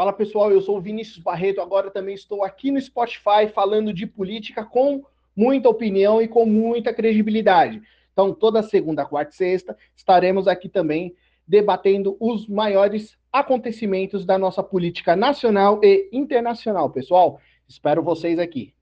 Fala pessoal, eu sou o Vinícius Barreto, agora também estou aqui no Spotify falando de política com muita opinião e com muita credibilidade. Então, toda segunda, quarta e sexta estaremos aqui também debatendo os maiores acontecimentos da nossa política nacional e internacional, pessoal. Espero vocês aqui.